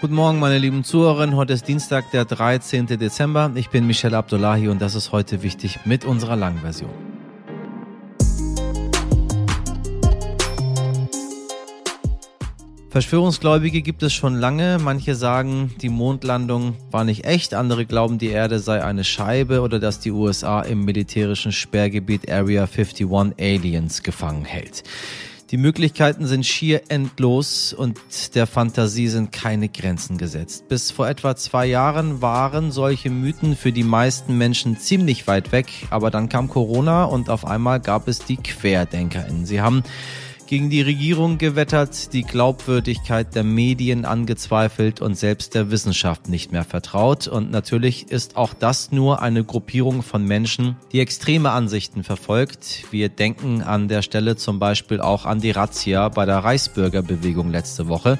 Guten Morgen, meine lieben Zuhörerinnen. Heute ist Dienstag, der 13. Dezember. Ich bin Michelle Abdullahi und das ist heute wichtig mit unserer langen Version. Verschwörungsgläubige gibt es schon lange. Manche sagen, die Mondlandung war nicht echt. Andere glauben, die Erde sei eine Scheibe oder dass die USA im militärischen Sperrgebiet Area 51 Aliens gefangen hält. Die Möglichkeiten sind schier endlos und der Fantasie sind keine Grenzen gesetzt. Bis vor etwa zwei Jahren waren solche Mythen für die meisten Menschen ziemlich weit weg, aber dann kam Corona und auf einmal gab es die QuerdenkerInnen. Sie haben gegen die Regierung gewettert, die Glaubwürdigkeit der Medien angezweifelt und selbst der Wissenschaft nicht mehr vertraut. Und natürlich ist auch das nur eine Gruppierung von Menschen, die extreme Ansichten verfolgt. Wir denken an der Stelle zum Beispiel auch an die Razzia bei der Reichsbürgerbewegung letzte Woche.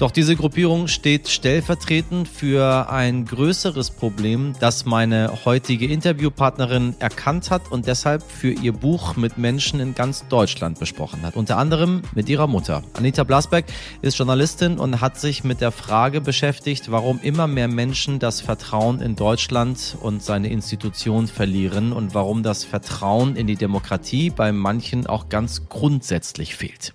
Doch diese Gruppierung steht stellvertretend für ein größeres Problem, das meine heutige Interviewpartnerin erkannt hat und deshalb für ihr Buch mit Menschen in ganz Deutschland besprochen hat. Unter anderem mit ihrer Mutter. Anita Blasberg ist Journalistin und hat sich mit der Frage beschäftigt, warum immer mehr Menschen das Vertrauen in Deutschland und seine Institutionen verlieren und warum das Vertrauen in die Demokratie bei manchen auch ganz grundsätzlich fehlt.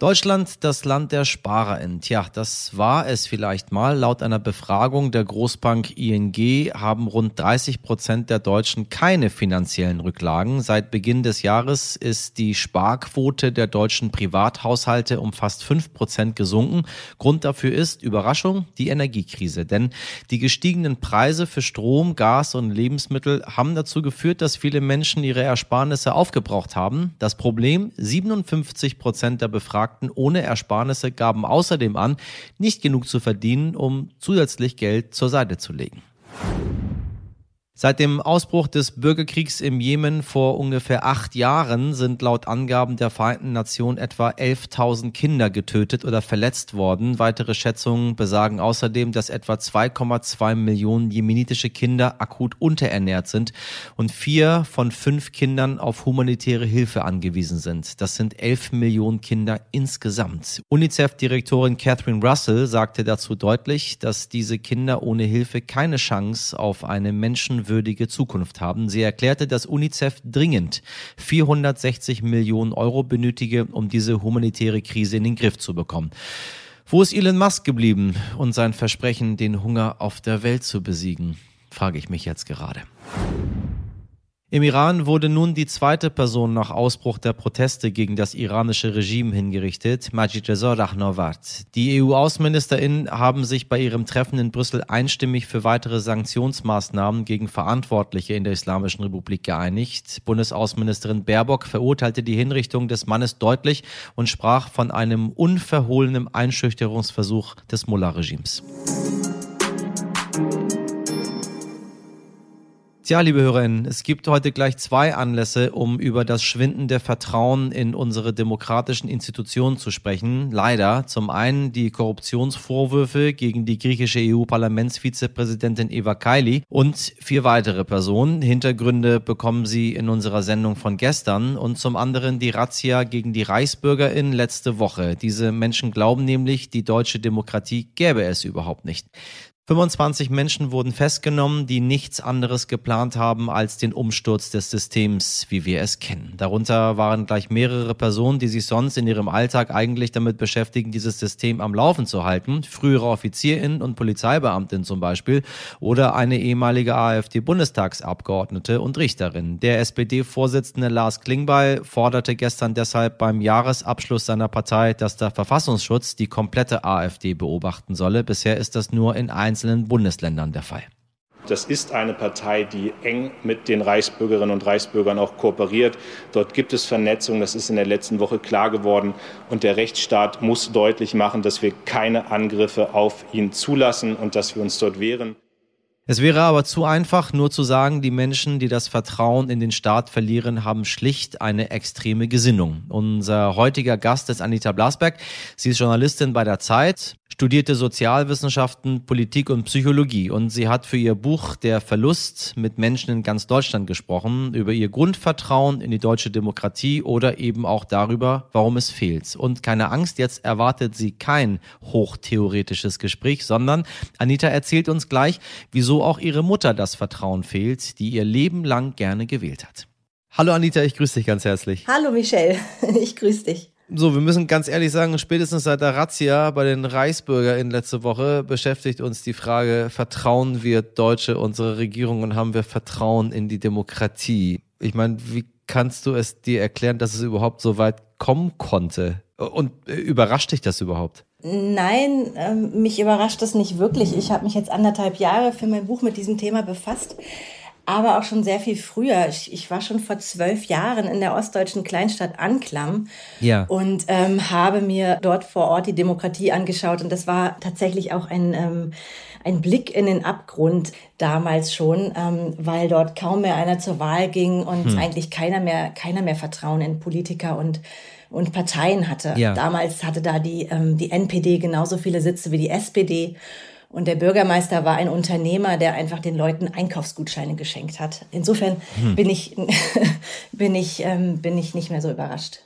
Deutschland, das Land der SparerInnen. Tja, das war es vielleicht mal. Laut einer Befragung der Großbank ING haben rund 30 Prozent der Deutschen keine finanziellen Rücklagen. Seit Beginn des Jahres ist die Sparquote der deutschen Privathaushalte um fast fünf Prozent gesunken. Grund dafür ist, Überraschung, die Energiekrise. Denn die gestiegenen Preise für Strom, Gas und Lebensmittel haben dazu geführt, dass viele Menschen ihre Ersparnisse aufgebraucht haben. Das Problem, 57 Prozent der Befragten Befragten ohne Ersparnisse gaben außerdem an, nicht genug zu verdienen, um zusätzlich Geld zur Seite zu legen. Seit dem Ausbruch des Bürgerkriegs im Jemen vor ungefähr acht Jahren sind laut Angaben der Vereinten Nationen etwa 11.000 Kinder getötet oder verletzt worden. Weitere Schätzungen besagen außerdem, dass etwa 2,2 Millionen jemenitische Kinder akut unterernährt sind und vier von fünf Kindern auf humanitäre Hilfe angewiesen sind. Das sind 11 Millionen Kinder insgesamt. UNICEF-Direktorin Catherine Russell sagte dazu deutlich, dass diese Kinder ohne Hilfe keine Chance auf eine Menschen menschenwürdige Zukunft haben. Sie erklärte, dass UNICEF dringend 460 Millionen Euro benötige, um diese humanitäre Krise in den Griff zu bekommen. Wo ist Elon Musk geblieben und sein Versprechen, den Hunger auf der Welt zu besiegen? Frage ich mich jetzt gerade. Im Iran wurde nun die zweite Person nach Ausbruch der Proteste gegen das iranische Regime hingerichtet, Majid Reza Rahnavard. Die EU-AußenministerInnen haben sich bei ihrem Treffen in Brüssel einstimmig für weitere Sanktionsmaßnahmen gegen Verantwortliche in der Islamischen Republik geeinigt. Bundesaußenministerin Baerbock verurteilte die Hinrichtung des Mannes deutlich und sprach von einem unverhohlenen Einschüchterungsversuch des Mullah-Regimes. Tja, liebe Hörerinnen, es gibt heute gleich zwei Anlässe, um über das schwindende Vertrauen in unsere demokratischen Institutionen zu sprechen. Leider zum einen die Korruptionsvorwürfe gegen die griechische EU-Parlamentsvizepräsidentin Eva Kaili und vier weitere Personen. Hintergründe bekommen Sie in unserer Sendung von gestern und zum anderen die Razzia gegen die Reichsbürgerin letzte Woche. Diese Menschen glauben nämlich, die deutsche Demokratie gäbe es überhaupt nicht. 25 Menschen wurden festgenommen, die nichts anderes geplant haben als den Umsturz des Systems, wie wir es kennen. Darunter waren gleich mehrere Personen, die sich sonst in ihrem Alltag eigentlich damit beschäftigen, dieses System am Laufen zu halten. Frühere Offizierinnen und Polizeibeamtinnen zum Beispiel oder eine ehemalige AfD-Bundestagsabgeordnete und Richterin. Der SPD-Vorsitzende Lars Klingbeil forderte gestern deshalb beim Jahresabschluss seiner Partei, dass der Verfassungsschutz die komplette AfD beobachten solle. Bisher ist das nur in einem einzelnen Bundesländern der Fall. Das ist eine Partei, die eng mit den Reichsbürgerinnen und Reichsbürgern auch kooperiert. Dort gibt es Vernetzung, das ist in der letzten Woche klar geworden. Und der Rechtsstaat muss deutlich machen, dass wir keine Angriffe auf ihn zulassen und dass wir uns dort wehren. Es wäre aber zu einfach, nur zu sagen, die Menschen, die das Vertrauen in den Staat verlieren, haben schlicht eine extreme Gesinnung. Unser heutiger Gast ist Anita Blasberg. Sie ist Journalistin bei der Zeit, studierte Sozialwissenschaften, Politik und Psychologie und sie hat für ihr Buch Der Verlust mit Menschen in ganz Deutschland gesprochen, über ihr Grundvertrauen in die deutsche Demokratie oder eben auch darüber, warum es fehlt. Und keine Angst, jetzt erwartet sie kein hochtheoretisches Gespräch, sondern Anita erzählt uns gleich, wieso auch ihre Mutter das Vertrauen fehlt, die ihr Leben lang gerne gewählt hat. Hallo Anita, ich grüße dich ganz herzlich. Hallo Michelle, ich grüße dich. So, wir müssen ganz ehrlich sagen, spätestens seit der Razzia bei den ReichsbürgerInnen letzte Woche beschäftigt uns die Frage, vertrauen wir Deutsche unsere Regierung und haben wir Vertrauen in die Demokratie? Ich meine, wie kannst du es dir erklären, dass es überhaupt so weit kommen konnte? Und äh, überrascht dich das überhaupt? Nein, ähm, mich überrascht das nicht wirklich. Ich habe mich jetzt anderthalb Jahre für mein Buch mit diesem Thema befasst aber auch schon sehr viel früher. Ich, ich, war schon vor zwölf Jahren in der ostdeutschen Kleinstadt Anklam ja. und ähm, habe mir dort vor Ort die Demokratie angeschaut. Und das war tatsächlich auch ein, ähm, ein Blick in den Abgrund damals schon, ähm, weil dort kaum mehr einer zur Wahl ging und hm. eigentlich keiner mehr, keiner mehr Vertrauen in Politiker und und Parteien hatte. Ja. Damals hatte da die, ähm, die NPD genauso viele Sitze wie die SPD. Und der Bürgermeister war ein Unternehmer, der einfach den Leuten Einkaufsgutscheine geschenkt hat. Insofern hm. bin ich, bin ich, ähm, bin ich nicht mehr so überrascht.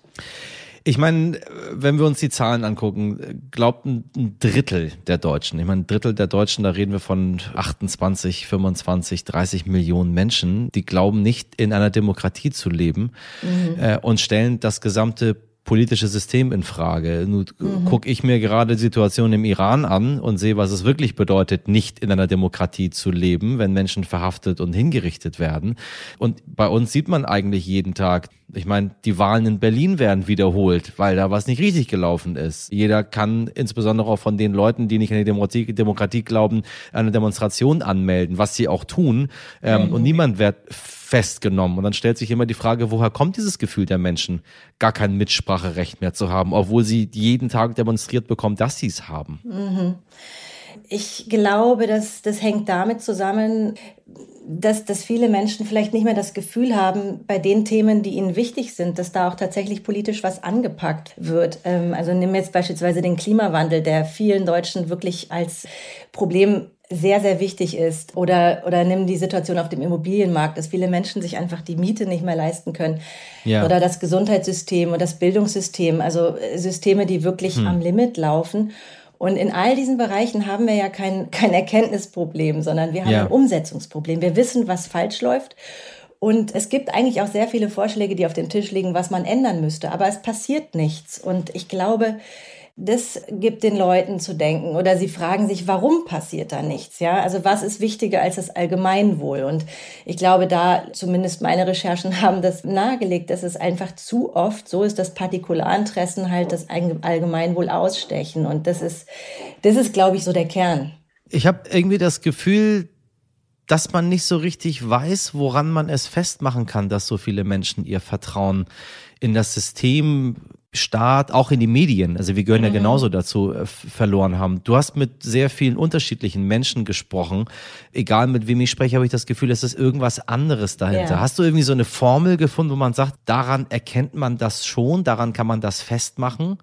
Ich meine, wenn wir uns die Zahlen angucken, glaubt ein Drittel der Deutschen, ich meine, ein Drittel der Deutschen, da reden wir von 28, 25, 30 Millionen Menschen, die glauben nicht in einer Demokratie zu leben mhm. äh, und stellen das gesamte politische System in Frage. Nun mhm. gucke ich mir gerade die Situation im Iran an und sehe, was es wirklich bedeutet, nicht in einer Demokratie zu leben, wenn Menschen verhaftet und hingerichtet werden. Und bei uns sieht man eigentlich jeden Tag, ich meine, die Wahlen in Berlin werden wiederholt, weil da was nicht richtig gelaufen ist. Jeder kann insbesondere auch von den Leuten, die nicht an die Demokratie, Demokratie glauben, eine Demonstration anmelden, was sie auch tun. Ähm, mhm. Und niemand wird festgenommen. Und dann stellt sich immer die Frage, woher kommt dieses Gefühl der Menschen, gar kein Mitspracherecht mehr zu haben, obwohl sie jeden Tag demonstriert bekommen, dass sie es haben. Mhm. Ich glaube, dass das hängt damit zusammen, dass, dass viele Menschen vielleicht nicht mehr das Gefühl haben, bei den Themen, die ihnen wichtig sind, dass da auch tatsächlich politisch was angepackt wird. Ähm, also nimm jetzt beispielsweise den Klimawandel, der vielen Deutschen wirklich als Problem sehr, sehr wichtig ist. Oder, oder nimm die Situation auf dem Immobilienmarkt, dass viele Menschen sich einfach die Miete nicht mehr leisten können. Ja. Oder das Gesundheitssystem und das Bildungssystem, also äh, Systeme, die wirklich hm. am Limit laufen. Und in all diesen Bereichen haben wir ja kein, kein Erkenntnisproblem, sondern wir haben ja. ein Umsetzungsproblem. Wir wissen, was falsch läuft. Und es gibt eigentlich auch sehr viele Vorschläge, die auf dem Tisch liegen, was man ändern müsste. Aber es passiert nichts. Und ich glaube, das gibt den Leuten zu denken oder sie fragen sich, warum passiert da nichts? Ja, also was ist wichtiger als das Allgemeinwohl? Und ich glaube, da zumindest meine Recherchen haben das nahegelegt, dass es einfach zu oft so ist, dass Partikularinteressen halt das Allgemeinwohl ausstechen. Und das ist, das ist, glaube ich, so der Kern. Ich habe irgendwie das Gefühl, dass man nicht so richtig weiß, woran man es festmachen kann, dass so viele Menschen ihr Vertrauen in das System Staat, auch in die Medien, also wir gehören mhm. ja genauso dazu, äh, verloren haben. Du hast mit sehr vielen unterschiedlichen Menschen gesprochen. Egal mit wem ich spreche, habe ich das Gefühl, es ist irgendwas anderes dahinter. Ja. Hast du irgendwie so eine Formel gefunden, wo man sagt, daran erkennt man das schon, daran kann man das festmachen?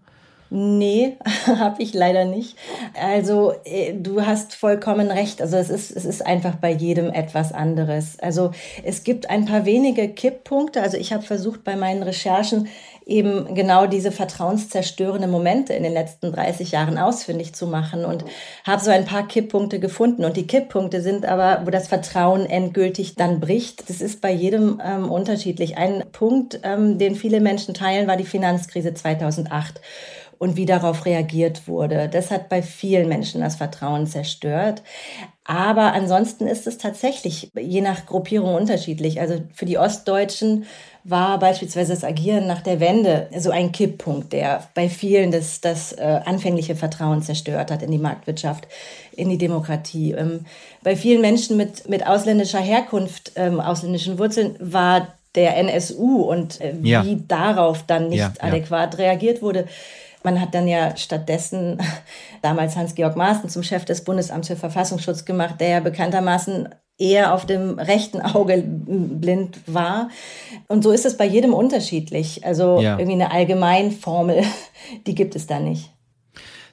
Nee, habe ich leider nicht. Also äh, du hast vollkommen recht. Also es ist, es ist einfach bei jedem etwas anderes. Also es gibt ein paar wenige Kipppunkte. Also ich habe versucht bei meinen Recherchen eben genau diese vertrauenszerstörenden Momente in den letzten 30 Jahren ausfindig zu machen und habe so ein paar Kipppunkte gefunden. Und die Kipppunkte sind aber, wo das Vertrauen endgültig dann bricht. Das ist bei jedem ähm, unterschiedlich. Ein Punkt, ähm, den viele Menschen teilen, war die Finanzkrise 2008 und wie darauf reagiert wurde. Das hat bei vielen Menschen das Vertrauen zerstört. Aber ansonsten ist es tatsächlich je nach Gruppierung unterschiedlich. Also für die Ostdeutschen war beispielsweise das Agieren nach der Wende so ein Kipppunkt, der bei vielen das, das äh, anfängliche Vertrauen zerstört hat in die Marktwirtschaft, in die Demokratie. Ähm, bei vielen Menschen mit, mit ausländischer Herkunft, ähm, ausländischen Wurzeln war der NSU und äh, ja. wie darauf dann nicht ja, adäquat ja. reagiert wurde, Man hat dann ja stattdessen damals Hans-Georg Maaßen zum Chef des Bundesamts für Verfassungsschutz gemacht, der ja bekanntermaßen eher auf dem rechten Auge blind war. Und so ist es bei jedem unterschiedlich. Also ja. irgendwie eine Allgemeinformel, die gibt es da nicht.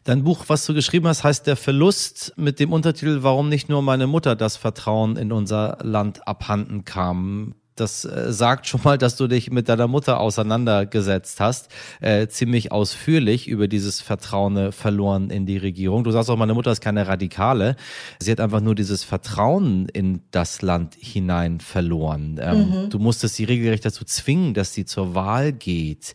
Dein Buch, was du geschrieben hast, heißt Der Verlust mit dem Untertitel Warum nicht nur meine Mutter das Vertrauen in unser Land abhanden kam. Das äh, sagt schon mal, dass du dich mit deiner Mutter auseinandergesetzt hast, äh, ziemlich ausführlich über dieses Vertrauen äh, verloren in die Regierung. Du sagst auch, meine Mutter ist keine Radikale. Sie hat einfach nur dieses Vertrauen in das Land hinein verloren. Ähm, mhm. Du musstest sie regelrecht dazu zwingen, dass sie zur Wahl geht.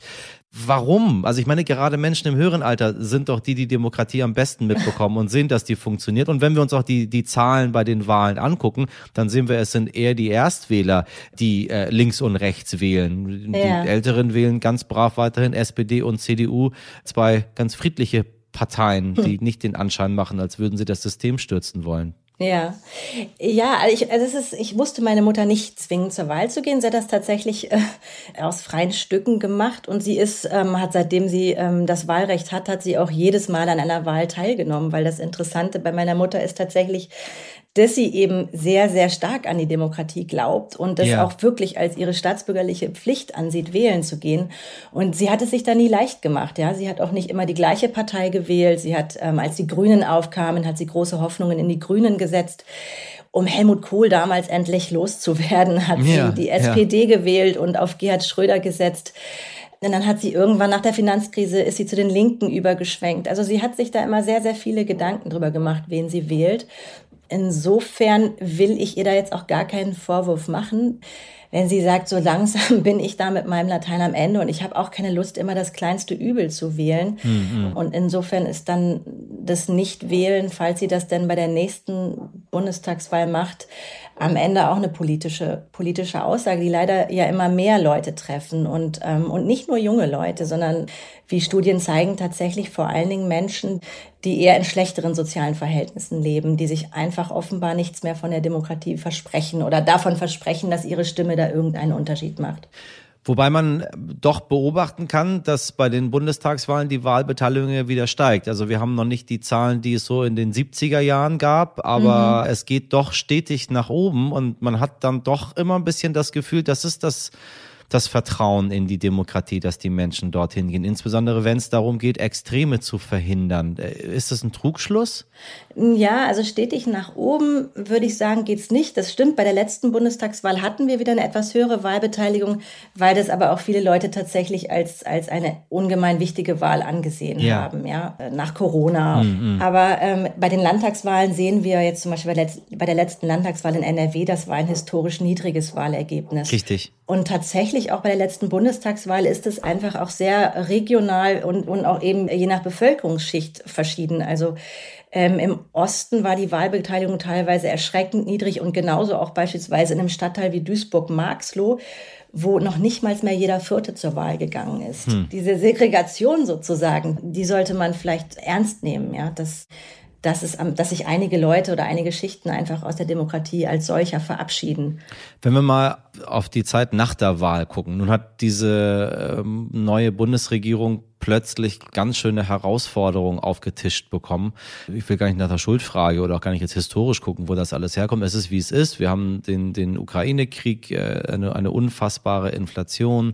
Warum? Also ich meine, gerade Menschen im höheren Alter sind doch die, die Demokratie am besten mitbekommen und sehen, dass die funktioniert. Und wenn wir uns auch die, die Zahlen bei den Wahlen angucken, dann sehen wir, es sind eher die Erstwähler, die äh, links und rechts wählen. Ja. Die Älteren wählen ganz brav weiterhin SPD und CDU, zwei ganz friedliche Parteien, die hm. nicht den Anschein machen, als würden sie das System stürzen wollen. Ja, ja, also, ich, also es ist, ich musste meine Mutter nicht zwingen, zur Wahl zu gehen. Sie hat das tatsächlich äh, aus freien Stücken gemacht. Und sie ist, ähm, hat seitdem sie ähm, das Wahlrecht hat, hat sie auch jedes Mal an einer Wahl teilgenommen, weil das Interessante bei meiner Mutter ist tatsächlich, dass sie eben sehr, sehr stark an die Demokratie glaubt und das ja. auch wirklich als ihre staatsbürgerliche Pflicht ansieht, wählen zu gehen. Und sie hat es sich da nie leicht gemacht. Ja, sie hat auch nicht immer die gleiche Partei gewählt. Sie hat, ähm, als die Grünen aufkamen, hat sie große Hoffnungen in die Grünen gesetzt. Um Helmut Kohl damals endlich loszuwerden, hat ja, sie die SPD ja. gewählt und auf Gerhard Schröder gesetzt. Und dann hat sie irgendwann nach der Finanzkrise ist sie zu den Linken übergeschwenkt. Also sie hat sich da immer sehr, sehr viele Gedanken drüber gemacht, wen sie wählt. Insofern will ich ihr da jetzt auch gar keinen Vorwurf machen. Wenn sie sagt, so langsam bin ich da mit meinem Latein am Ende und ich habe auch keine Lust, immer das kleinste Übel zu wählen. Mhm. Und insofern ist dann das Nichtwählen, falls sie das denn bei der nächsten Bundestagswahl macht, am Ende auch eine politische, politische Aussage, die leider ja immer mehr Leute treffen und, ähm, und nicht nur junge Leute, sondern wie Studien zeigen, tatsächlich vor allen Dingen Menschen, die eher in schlechteren sozialen Verhältnissen leben, die sich einfach offenbar nichts mehr von der Demokratie versprechen oder davon versprechen, dass ihre Stimme da irgendeinen Unterschied macht. Wobei man doch beobachten kann, dass bei den Bundestagswahlen die Wahlbeteiligung wieder steigt. Also wir haben noch nicht die Zahlen, die es so in den 70er Jahren gab, aber mhm. es geht doch stetig nach oben und man hat dann doch immer ein bisschen das Gefühl, das ist das das Vertrauen in die Demokratie, dass die Menschen dorthin gehen. Insbesondere wenn es darum geht, Extreme zu verhindern. Äh, ist das ein Trugschluss? Ja, also stetig nach oben würde ich sagen, geht's nicht. Das stimmt. Bei der letzten Bundestagswahl hatten wir wieder eine etwas höhere Wahlbeteiligung, weil das aber auch viele Leute tatsächlich als, als eine ungemein wichtige Wahl angesehen ja. haben, ja, nach Corona. Mhm. Aber ähm, bei den Landtagswahlen sehen wir jetzt zum Beispiel bei, letz bei der letzten Landtagswahl in NRW, das war ein historisch niedriges Wahlergebnis. Richtig. Und tatsächlich auch bei der letzten Bundestagswahl ist es einfach auch sehr regional und, und auch eben je nach Bevölkerungsschicht verschieden. Also ähm, Im Osten war die Wahlbeteiligung teilweise erschreckend niedrig und genauso auch beispielsweise in einem Stadtteil wie Duisburg-Marxloh, wo noch nicht mal mehr jeder Vierte zur Wahl gegangen ist. Hm. Diese Segregation sozusagen, die sollte man vielleicht ernst nehmen. Ja, das dass, es, dass sich einige Leute oder einige Schichten einfach aus der Demokratie als solcher verabschieden. Wenn wir mal auf die Zeit nach der Wahl gucken, nun hat diese ähm, neue Bundesregierung plötzlich ganz schöne Herausforderungen aufgetischt bekommen. Ich will gar nicht nach der Schuldfrage oder auch gar nicht jetzt historisch gucken, wo das alles herkommt. Es ist, wie es ist. Wir haben den, den Ukraine-Krieg, äh, eine, eine unfassbare Inflation.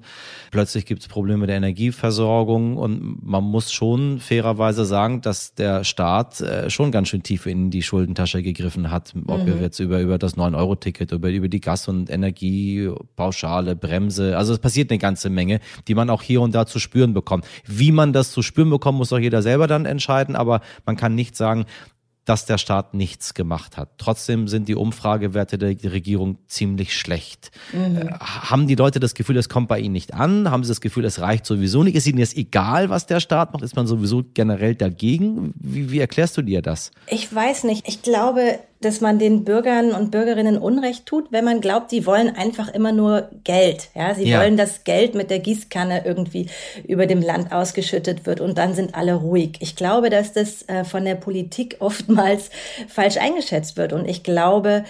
Plötzlich gibt es Probleme der Energieversorgung und man muss schon fairerweise sagen, dass der Staat äh, schon ganz schön tief in die Schuldentasche gegriffen hat. Ob mhm. wir jetzt über, über das 9-Euro-Ticket, über, über die Gas- und Energiepauschale, Bremse. Also es passiert eine ganze Menge, die man auch hier und da zu spüren bekommt. Wie man das zu spüren bekommt, muss auch jeder selber dann entscheiden, aber man kann nicht sagen, dass der Staat nichts gemacht hat. Trotzdem sind die Umfragewerte der Regierung ziemlich schlecht. Mhm. Äh, haben die Leute das Gefühl, es kommt bei ihnen nicht an? Haben sie das Gefühl, es reicht sowieso nicht? Ist ihnen jetzt egal, was der Staat macht? Ist man sowieso generell dagegen? Wie, wie erklärst du dir das? Ich weiß nicht. Ich glaube, dass man den Bürgern und Bürgerinnen Unrecht tut, wenn man glaubt, die wollen einfach immer nur Geld. Ja, sie ja. wollen, dass Geld mit der Gießkanne irgendwie über dem Land ausgeschüttet wird und dann sind alle ruhig. Ich glaube, dass das äh, von der Politik oftmals falsch eingeschätzt wird und ich glaube,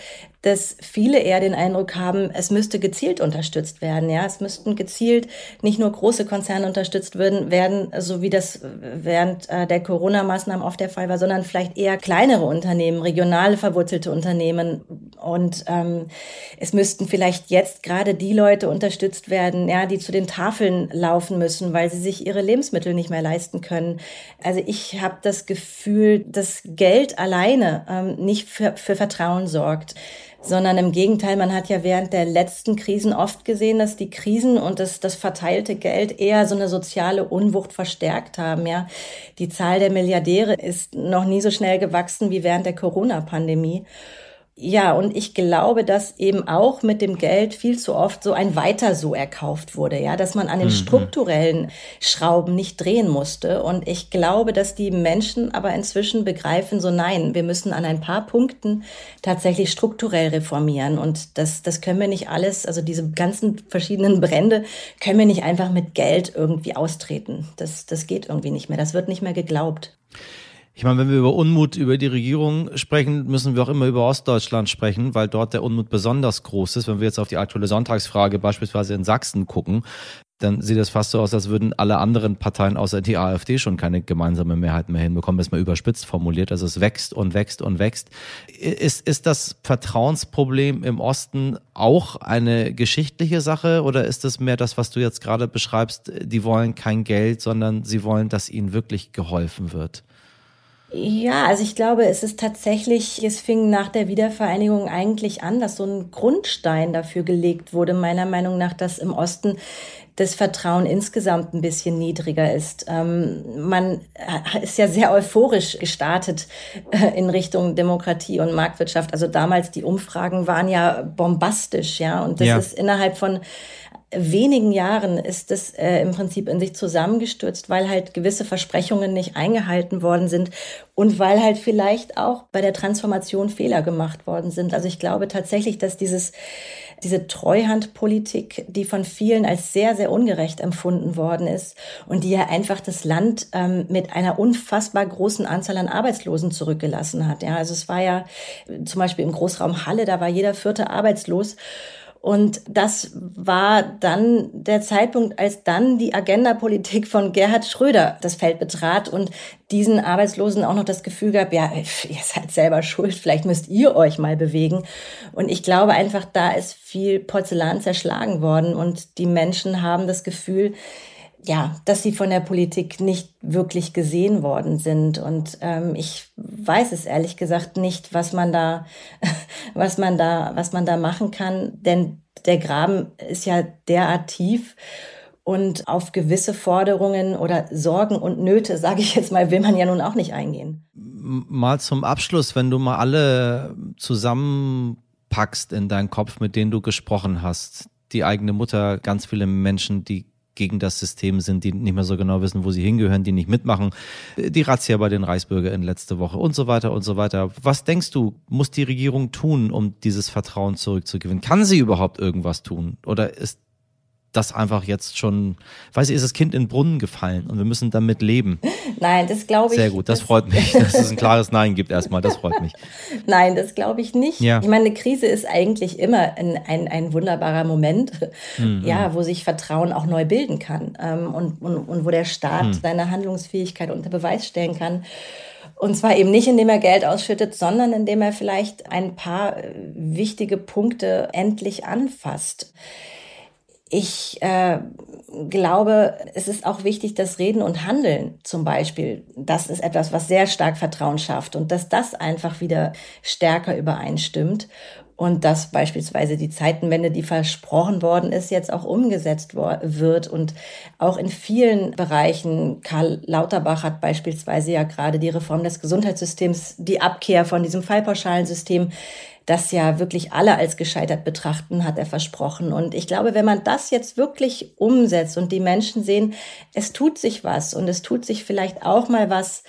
dass viele eher den Eindruck haben, es müsste gezielt unterstützt werden. Ja, es müssten gezielt nicht nur große Konzerne unterstützt werden, werden so wie das während äh, der Corona-Maßnahmen oft der Fall war, sondern vielleicht eher kleinere Unternehmen, regionale verwurzelte Unternehmen. Und ähm, es müssten vielleicht jetzt gerade die Leute unterstützt werden, ja, die zu den Tafeln laufen müssen, weil sie sich ihre Lebensmittel nicht mehr leisten können. Also ich habe das Gefühl, dass Geld alleine ähm, nicht für, für Vertrauen sorgt sondern im Gegenteil, man hat ja während der letzten Krisen oft gesehen, dass die Krisen und das, das verteilte Geld eher so eine soziale Unwucht verstärkt haben. Ja, die Zahl der Milliardäre ist noch nie so schnell gewachsen wie während der Corona-Pandemie. Ja, und ich glaube, dass eben auch mit dem Geld viel zu oft so ein Weiter so erkauft wurde, ja, dass man an den mhm. strukturellen Schrauben nicht drehen musste. Und ich glaube, dass die Menschen aber inzwischen begreifen, so nein, wir müssen an ein paar Punkten tatsächlich strukturell reformieren. Und das, das können wir nicht alles, also diese ganzen verschiedenen Brände können wir nicht einfach mit Geld irgendwie austreten. Das, das geht irgendwie nicht mehr. Das wird nicht mehr geglaubt. Ich meine, wenn wir über Unmut über die Regierung sprechen, müssen wir auch immer über Ostdeutschland sprechen, weil dort der Unmut besonders groß ist. Wenn wir jetzt auf die aktuelle Sonntagsfrage beispielsweise in Sachsen gucken, dann sieht es fast so aus, als würden alle anderen Parteien außer die AfD schon keine gemeinsame Mehrheit mehr hinbekommen. Das ist mal überspitzt formuliert. Also es wächst und wächst und wächst. Ist, ist das Vertrauensproblem im Osten auch eine geschichtliche Sache oder ist es mehr das, was du jetzt gerade beschreibst? Die wollen kein Geld, sondern sie wollen, dass ihnen wirklich geholfen wird. Ja, also ich glaube, es ist tatsächlich, es fing nach der Wiedervereinigung eigentlich an, dass so ein Grundstein dafür gelegt wurde, meiner Meinung nach, dass im Osten das Vertrauen insgesamt ein bisschen niedriger ist. Ähm, man ist ja sehr euphorisch gestartet äh, in Richtung Demokratie und Marktwirtschaft. Also damals die Umfragen waren ja bombastisch, ja, und das ja. ist innerhalb von wenigen Jahren ist es äh, im Prinzip in sich zusammengestürzt, weil halt gewisse Versprechungen nicht eingehalten worden sind und weil halt vielleicht auch bei der Transformation Fehler gemacht worden sind. Also ich glaube tatsächlich, dass dieses, diese Treuhandpolitik, die von vielen als sehr, sehr ungerecht empfunden worden ist und die ja einfach das Land ähm, mit einer unfassbar großen Anzahl an Arbeitslosen zurückgelassen hat. Ja, also es war ja zum Beispiel im Großraum Halle, da war jeder vierte arbeitslos. Und das war dann der Zeitpunkt, als dann die Agendapolitik von Gerhard Schröder das Feld betrat und diesen Arbeitslosen auch noch das Gefühl gab, ja, ihr seid selber schuld, vielleicht müsst ihr euch mal bewegen. Und ich glaube einfach, da ist viel Porzellan zerschlagen worden und die Menschen haben das Gefühl, ja, dass sie von der Politik nicht wirklich gesehen worden sind. Und ähm, ich weiß es ehrlich gesagt nicht, was man da, was man da, was man da machen kann. Denn der Graben ist ja derart tief. Und auf gewisse Forderungen oder Sorgen und Nöte, sage ich jetzt mal, will man ja nun auch nicht eingehen. Mal zum Abschluss, wenn du mal alle zusammenpackst in deinen Kopf, mit denen du gesprochen hast, die eigene Mutter, ganz viele Menschen, die gegen das System sind, die nicht mehr so genau wissen, wo sie hingehören, die nicht mitmachen. Die Razzia bei den Reichsbürgerinnen letzte Woche und so weiter und so weiter. Was denkst du, muss die Regierung tun, um dieses Vertrauen zurückzugewinnen? Kann sie überhaupt irgendwas tun? Oder ist das einfach jetzt schon, weiß ich, ist das Kind in den Brunnen gefallen und wir müssen damit leben. Nein, das glaube ich. Sehr gut, das, das freut mich, dass es ein klares Nein gibt erstmal, das freut mich. Nein, das glaube ich nicht. Ja. Ich meine, eine Krise ist eigentlich immer ein, ein, ein wunderbarer Moment, mhm. ja, wo sich Vertrauen auch neu bilden kann ähm, und, und, und wo der Staat mhm. seine Handlungsfähigkeit unter Beweis stellen kann. Und zwar eben nicht, indem er Geld ausschüttet, sondern indem er vielleicht ein paar äh, wichtige Punkte endlich anfasst. Ich äh, glaube, es ist auch wichtig, dass Reden und Handeln zum Beispiel, das ist etwas, was sehr stark Vertrauen schafft und dass das einfach wieder stärker übereinstimmt und dass beispielsweise die Zeitenwende, die versprochen worden ist, jetzt auch umgesetzt wird und auch in vielen Bereichen. Karl Lauterbach hat beispielsweise ja gerade die Reform des Gesundheitssystems, die Abkehr von diesem Fallpauschalensystem das ja wirklich alle als gescheitert betrachten, hat er versprochen. Und ich glaube, wenn man das jetzt wirklich umsetzt und die Menschen sehen, es tut sich was und es tut sich vielleicht auch mal was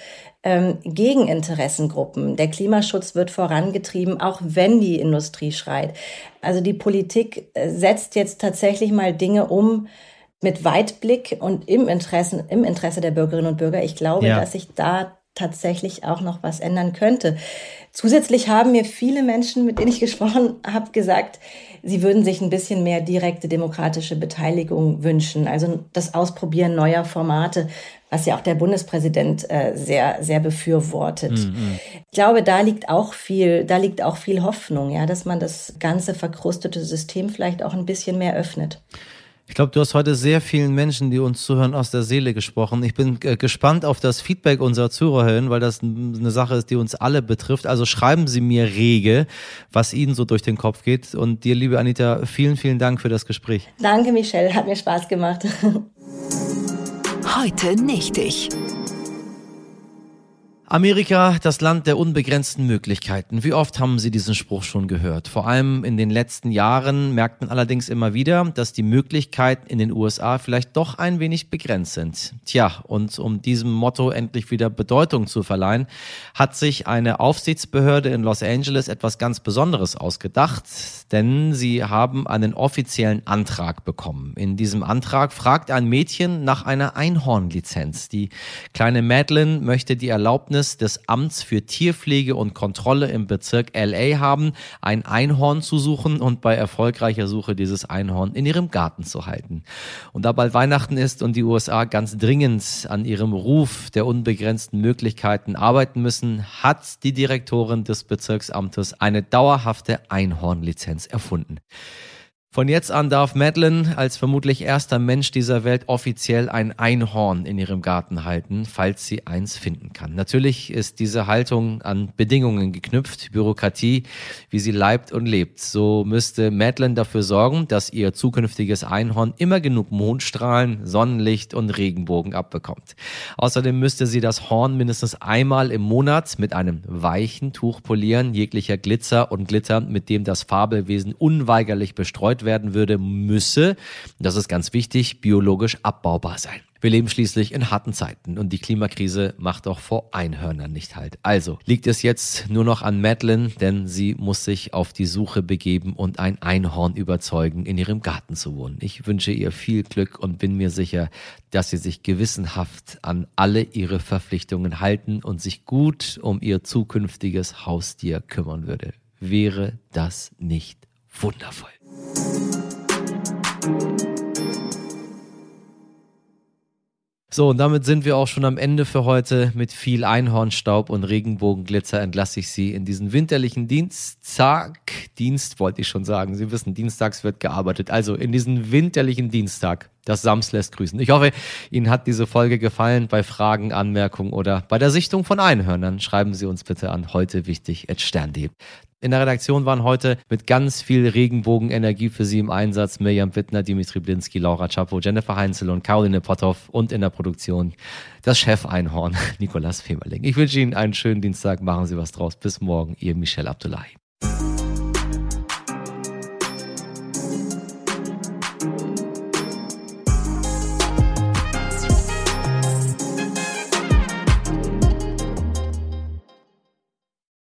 ähm, gegen Interessengruppen. Der Klimaschutz wird vorangetrieben, auch wenn die Industrie schreit. Also die Politik äh, setzt jetzt tatsächlich mal Dinge um, mit Weitblick und im Interesse, im Interesse der Bürgerinnen und Bürger. Ich glaube, ja. dass sich da tatsächlich auch noch was ändern könnte. Zusätzlich haben mir viele Menschen, mit denen ich gesprochen habe, gesagt, sie würden sich ein bisschen mehr direkte demokratische Beteiligung wünschen, also das Ausprobieren neuer Formate, was ja auch der Bundespräsident äh, sehr, sehr befürwortet. Mhm. Ich glaube, da liegt auch viel, da liegt auch viel Hoffnung, ja, dass man das ganze verkrustete System vielleicht auch ein bisschen mehr öffnet. Ich glaube, du hast heute sehr vielen Menschen, die uns zuhören, aus der Seele gesprochen. Ich bin äh, gespannt auf das Feedback unserer Zuhörerinnen, weil das eine Sache ist, die uns alle betrifft. Also schreiben Sie mir rege, was Ihnen so durch den Kopf geht. Und dir, liebe Anita, vielen, vielen Dank für das Gespräch. Danke, Michelle. Hat mir Spaß gemacht. Heute nicht ich. Amerika, das Land der unbegrenzten Möglichkeiten. Wie oft haben Sie diesen Spruch schon gehört? Vor allem in den letzten Jahren merkt man allerdings immer wieder, dass die Möglichkeiten in den USA vielleicht doch ein wenig begrenzt sind. Tja, und um diesem Motto endlich wieder Bedeutung zu verleihen, hat sich eine Aufsichtsbehörde in Los Angeles etwas ganz Besonderes ausgedacht, denn sie haben einen offiziellen Antrag bekommen. In diesem Antrag fragt ein Mädchen nach einer Einhornlizenz. Die kleine Madeline möchte die Erlaubnis Erlaubnis des Amts für Tierpflege und Kontrolle im Bezirk LA haben, ein Einhorn zu suchen und bei erfolgreicher Suche dieses Einhorn in ihrem Garten zu halten. Und da bald Weihnachten ist und die USA ganz dringend an ihrem Ruf der unbegrenzten Möglichkeiten arbeiten müssen, hat die Direktorin des Bezirksamtes eine dauerhafte Einhornlizenz erfunden. Von jetzt an darf Madeline als vermutlich erster Mensch dieser Welt offiziell ein Einhorn in ihrem Garten halten, falls sie eins finden kann. Natürlich ist diese Haltung an Bedingungen geknüpft, Bürokratie, wie sie leibt und lebt. So müsste Madeline dafür sorgen, dass ihr zukünftiges Einhorn immer genug Mondstrahlen, Sonnenlicht und Regenbogen abbekommt. Außerdem müsste sie das Horn mindestens einmal im Monat mit einem weichen Tuch polieren, jeglicher Glitzer und Glitter, mit dem das Fabelwesen unweigerlich bestreut werden würde, müsse, das ist ganz wichtig, biologisch abbaubar sein. Wir leben schließlich in harten Zeiten und die Klimakrise macht auch vor Einhörnern nicht halt. Also liegt es jetzt nur noch an Madeline, denn sie muss sich auf die Suche begeben und ein Einhorn überzeugen, in ihrem Garten zu wohnen. Ich wünsche ihr viel Glück und bin mir sicher, dass sie sich gewissenhaft an alle ihre Verpflichtungen halten und sich gut um ihr zukünftiges Haustier kümmern würde. Wäre das nicht wundervoll? So, und damit sind wir auch schon am Ende für heute. Mit viel Einhornstaub und Regenbogenglitzer entlasse ich Sie in diesen winterlichen Dienstag. Dienst wollte ich schon sagen. Sie wissen, dienstags wird gearbeitet. Also in diesen winterlichen Dienstag. Das Sams lässt grüßen. Ich hoffe, Ihnen hat diese Folge gefallen. Bei Fragen, Anmerkungen oder bei der Sichtung von Einhörnern schreiben Sie uns bitte an heute wichtig. In der Redaktion waren heute mit ganz viel Regenbogenenergie für Sie im Einsatz Mirjam Wittner, Dimitri Blinski, Laura Chapo, Jennifer Heinzel und Caroline Potthoff und in der Produktion das Chef-Einhorn Nikolas Femerling. Ich wünsche Ihnen einen schönen Dienstag. Machen Sie was draus. Bis morgen. Ihr Michel Abdullahi.